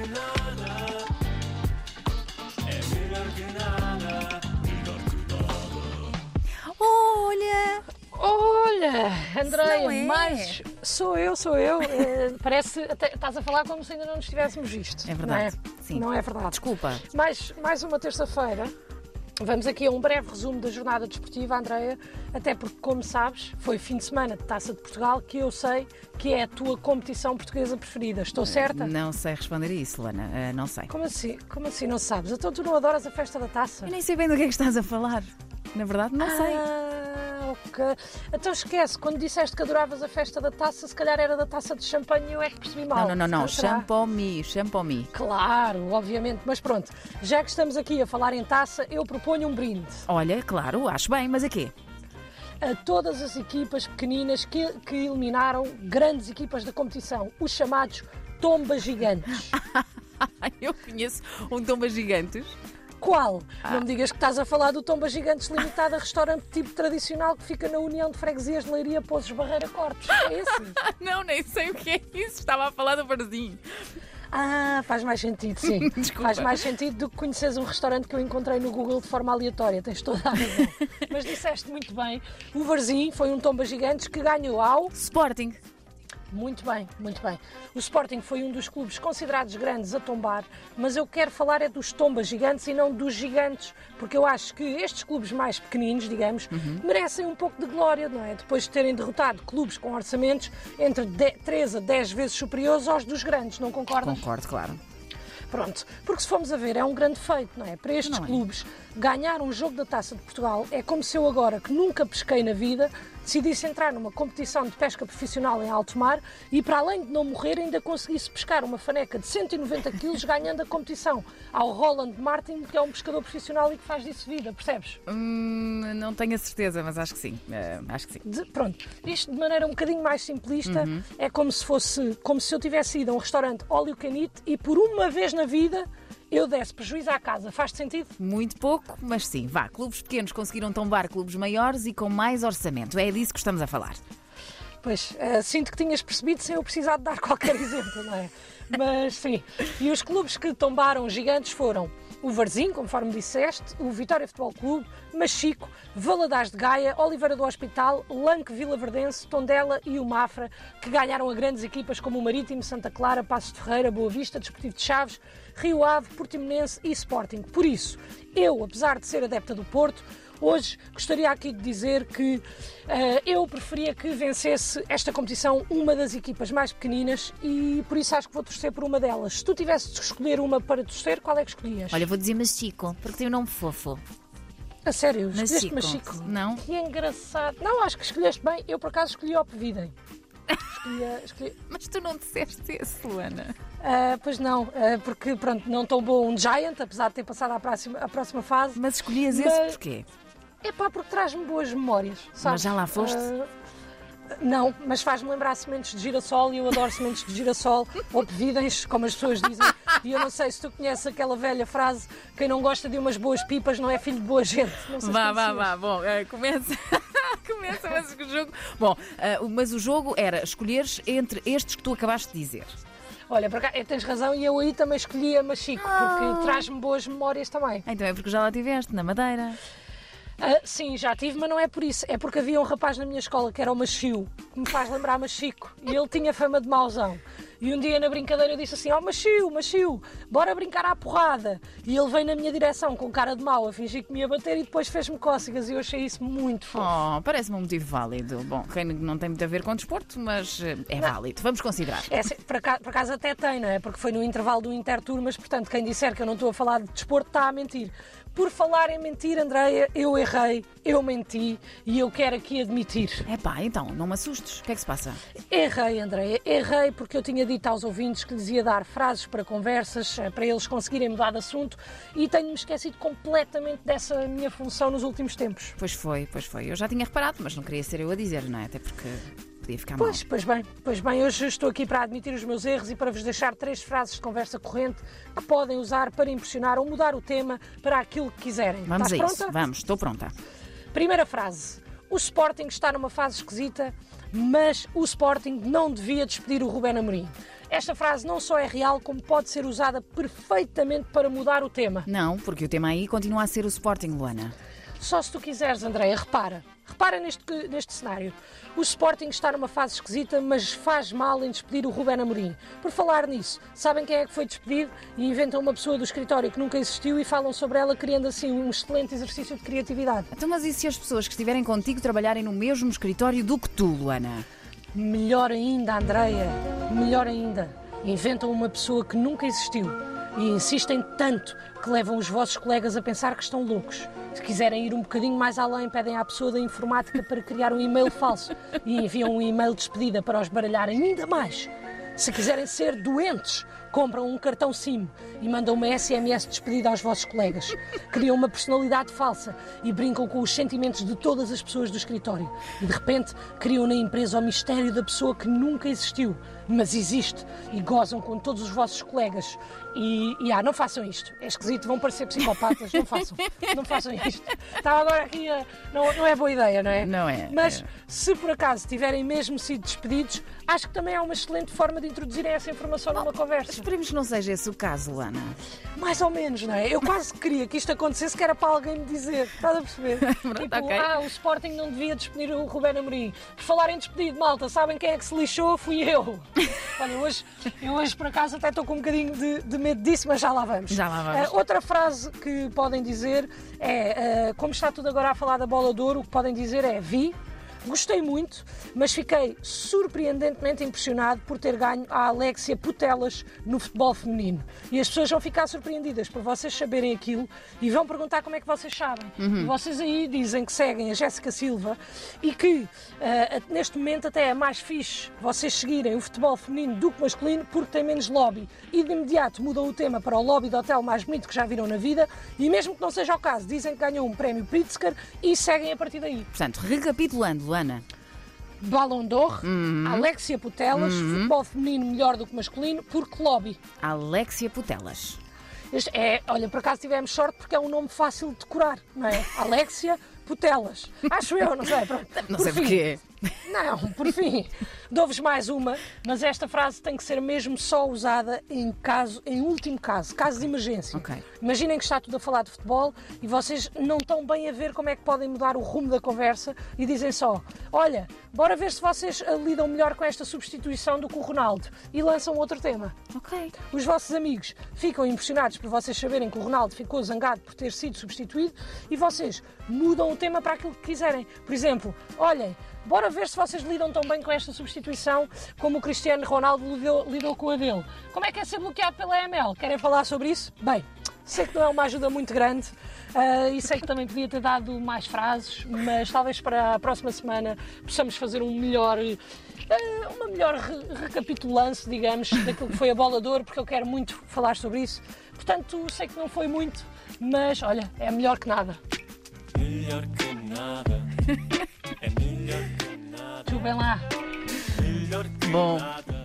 que nada. É melhor que nada. Melhor que nada. Olha! Olha, Andréia, não é. mais sou eu, sou eu. Eh, parece até estás a falar como se ainda não nos tivéssemos visto. É verdade, Não é, sim. Não é verdade. Desculpa. Mais, mais uma terça-feira. Vamos aqui a um breve resumo da jornada desportiva, Andreia, até porque, como sabes, foi fim de semana de Taça de Portugal, que eu sei que é a tua competição portuguesa preferida. Estou certa? Não sei responder a isso, Lana. Ah, não sei. Como assim? Como assim não sabes? Então tu não adoras a festa da taça? Eu nem sei bem do que é que estás a falar. Na verdade, não sei. Ok. Então esquece, quando disseste que adoravas a festa da taça, se calhar era da taça de champanhe e eu é que percebi mal. Não, não, não, não. Champomi, champomi. Claro, obviamente, mas pronto, já que estamos aqui a falar em taça, eu proponho um brinde Olha, claro, acho bem, mas a quê? a todas as equipas pequeninas que, que eliminaram grandes equipas da competição, os chamados tombas gigantes. Eu conheço um tomba gigantes. Qual? Ah. Não me digas que estás a falar do Tomba Gigantes Limitada, restaurante tipo tradicional que fica na União de Freguesias de Leiria, Pozos Barreira Cortes. É esse? Não, nem sei o que é isso. Estava a falar do barzinho. Ah, faz mais sentido, sim. Desculpa. Faz mais sentido do que conheceres um restaurante que eu encontrei no Google de forma aleatória. Tens toda a razão. Mas disseste muito bem. O Varzim foi um tomba gigantes que ganhou ao. Sporting. Muito bem, muito bem. O Sporting foi um dos clubes considerados grandes a tombar, mas eu quero falar é dos tombas gigantes e não dos gigantes, porque eu acho que estes clubes mais pequeninos, digamos, merecem um pouco de glória, não é? Depois de terem derrotado clubes com orçamentos entre 3 a 10 vezes superiores aos dos grandes, não concordas? Concordo, claro. Pronto, porque se formos a ver, é um grande feito, não é? Para estes Não é. clubes, ganhar um jogo da Taça de Portugal é como se eu agora, que nunca pesquei na vida, decidisse entrar numa competição de pesca profissional em alto mar e, para além de não morrer, ainda conseguisse pescar uma faneca de 190 quilos ganhando a competição ao Roland Martin, que é um pescador profissional e que faz disso vida, percebes? Hum, não tenho a certeza, mas acho que sim. Ah, acho que sim. De- pronto, isto de maneira um bocadinho mais simplista, Uhum. é como se fosse, como se eu tivesse ido a um restaurante all you can eat e por uma vez na vida eu desse prejuízo à casa. Faz-te sentido? Muito pouco, mas sim. Vá, clubes pequenos conseguiram tombar clubes maiores e com mais orçamento. É disso que estamos a falar. Pois, eh, sinto que tinhas percebido sem eu precisar de dar qualquer exemplo, não é? Mas sim. E os clubes que tombaram gigantes foram o Varzim, conforme disseste, o Vitória Futebol Clube, Machico, Valadares de Gaia, Oliveira do Hospital, Lanque Vila Verdense, Tondela e o Mafra, que ganharam a grandes equipas como o Marítimo, Santa Clara, Passos de Ferreira, Boa Vista, Desportivo de Chaves, Rio Ave, Portimonense e Sporting. Por isso, eu, apesar de ser adepta do Porto, Hoje gostaria aqui de dizer que eh, eu preferia que vencesse esta competição uma das equipas mais pequeninas e por isso acho que vou torcer por uma delas. Se tu tivesses de escolher uma para torcer, qual é que escolhias? Olha, vou dizer Machico, porque tem um nome fofo. a sério, escolheste Machico. Não? Que engraçado. Não, acho que escolheste bem. Eu por acaso escolhi Opvidem. Escolhi, escolhi... Mas tu não disseste esse, Luana. Ah, pois não, ah, porque pronto, não tombou um Giant, apesar de ter passado à próxima, à próxima fase. Mas escolhias esse Mas- porquê? É pá, porque traz-me boas memórias. sabes? já lá foste? Ah, não, mas faz-me lembrar sementes de girassol e eu adoro sementes de girassol, ou pevidens, como as pessoas dizem. E eu não sei se tu conheces aquela velha frase: quem não gosta de umas boas pipas não é filho de boa gente. Não sei se Vá, vá, vá. Bom, eh, começa. começa mas o jogo. Bom, eh, mas o jogo era escolheres entre estes que tu acabaste de dizer. Olha, por cá, eh, tens razão, e eu aí também escolhi a Machico, porque traz-me boas memórias também. Então é porque já lá tiveste, na Madeira. Ah, sim, já tive, mas não é por isso. É porque havia um rapaz na minha escola que era o Machiu, que me faz lembrar Machico. E ele tinha fama de mauzão. E um dia na brincadeira eu disse assim: Ó oh, Machiu, Machiu, bora brincar à porrada. E ele veio na minha direção com cara de mau a fingir que me ia bater e depois fez-me cócegas. E eu achei isso muito fofo. Oh, parece-me um motivo válido. Bom, que não tem muito a ver com desporto, mas eh, é válido. Vamos considerar. É, por, acaso, por acaso até tem, não é? Porque foi no intervalo do Interturmas, portanto, quem disser que eu não estou a falar de desporto está a mentir. Por falar em mentir, Andreia, eu errei, eu menti e eu quero aqui admitir. É pá, então, não me assustes. O que é que se passa? Errei, Andreia, errei porque eu tinha dito aos ouvintes que lhes ia dar frases para conversas, eh, para eles conseguirem mudar de assunto e tenho-me esquecido completamente dessa minha função nos últimos tempos. Pois foi, pois foi. Eu já tinha reparado, mas não queria ser eu a dizer, não é? Até porque podia ficar Pois, pois bem, pois bem, hoje estou aqui para admitir os meus erros e para vos deixar três frases de conversa corrente que podem usar para impressionar ou mudar o tema para aquilo que quiserem. mal. Vamos Estás a isso. pronta? Vamos, estou pronta. Primeira frase. O Sporting está numa fase esquisita, mas o Sporting não devia despedir o Rubén Amorim. esta frase não só é real, como pode ser usada perfeitamente para mudar o tema. Não, porque o tema aí continua a ser o Sporting, Luana. Só se tu quiseres, Andréia, repara. Repara neste, neste cenário. O Sporting está numa fase esquisita, mas faz mal em despedir o Ruben Amorim. Por falar nisso, sabem quem é que foi despedido? E inventam uma pessoa do escritório que nunca existiu e falam sobre ela, criando assim um excelente exercício de criatividade. Então, mas e se as pessoas que estiverem contigo trabalharem no mesmo escritório do que tu, Luana? Melhor ainda, Andreia, melhor ainda. Inventam uma pessoa que nunca existiu e insistem tanto que levam os vossos colegas a pensar que estão loucos. Se quiserem ir um bocadinho mais além, pedem à pessoa da informática para criar um e-mail falso e enviam um e-mail de despedida para os baralharem ainda mais. Se quiserem ser doentes, compram um cartão SIM e mandam uma SMS de despedida aos vossos colegas. Criam uma personalidade falsa e brincam com os sentimentos de todas as pessoas do escritório. E de repente criam na empresa o mistério da pessoa que nunca existiu, mas existe e gozam com todos os vossos colegas. E, e ah, não façam isto. É esquisito, vão parecer psicopatas. Não façam. Não façam isto. Estava agora aqui a. Não, não é boa ideia, não é? Não é, Mas é. se por acaso tiverem mesmo sido despedidos, acho que também é uma excelente forma de introduzirem essa informação numa conversa. Esperemos que não seja esse o caso, Luana. Mais ou menos, não é? Eu quase queria que isto acontecesse, que era para alguém me dizer. Estás a perceber? Pronto, tipo, ok. ah, o Sporting não devia despedir o Ruben Amorim. Por falar em despedido, malta, sabem quem é que se lixou? Fui eu. Olha, hoje, eu hoje por acaso até estou com um bocadinho de, de medo disso, mas já lá vamos. Já lá vamos. Ah, outra frase que podem dizer é, ah, como está tudo agora a falar da bola de ouro, o que podem dizer é vi, Gostei muito, mas fiquei surpreendentemente impressionado por ter ganho a Alexia Putelas no futebol feminino. E as pessoas vão ficar surpreendidas por vocês saberem aquilo e vão perguntar como é que vocês sabem. E vocês aí dizem que seguem a Jéssica Silva e que ah, neste momento até é mais fixe vocês seguirem o futebol feminino do que masculino porque tem menos lobby. E de imediato mudam o tema para o lobby do hotel mais bonito que já viram na vida e mesmo que não seja o caso, dizem que ganham um prémio Pritzker e seguem a partir daí. Portanto, recapitulando, Luana. Ballon d'Or, Uhum. Alexia Putelas, futebol feminino melhor do que masculino, porque lobby. Alexia Putelas. Este é, olha, por acaso tivemos sorte porque é um nome fácil de decorar, não é? Alexia Putelas. Acho eu, não sei. Pronto. Não Por sei fim. porquê. Não, por fim, dou-vos mais uma, mas esta frase tem que ser mesmo só usada em caso, em último caso, caso de emergência. Ok. Imaginem que está tudo a falar de futebol e vocês não estão bem a ver como é que podem mudar o rumo da conversa e dizem só: Olha, bora ver se vocês ah, lidam melhor com esta substituição do que o Ronaldo e lançam outro tema. Ok. Os vossos amigos ficam impressionados por vocês saberem que o Ronaldo ficou zangado por ter sido substituído e vocês mudam o tema para aquilo que quiserem. Por exemplo, olhem, bora ver se vocês lidam tão bem com esta substituição como o Cristiano Ronaldo lidou, lidou com a dele. Como é que é ser bloqueado pela ML? Querem falar sobre isso? Bem, sei que não é uma ajuda muito grande ah, e sei que também podia ter dado mais frases, mas talvez para a próxima semana possamos fazer um melhor. ah, uma melhor re- recapitulance, digamos, daquilo que foi a bola de ouro, porque eu quero muito falar sobre isso. Portanto, sei que não foi muito, mas olha, é melhor que nada. Melhor que nada. Desculpem lá. Bom.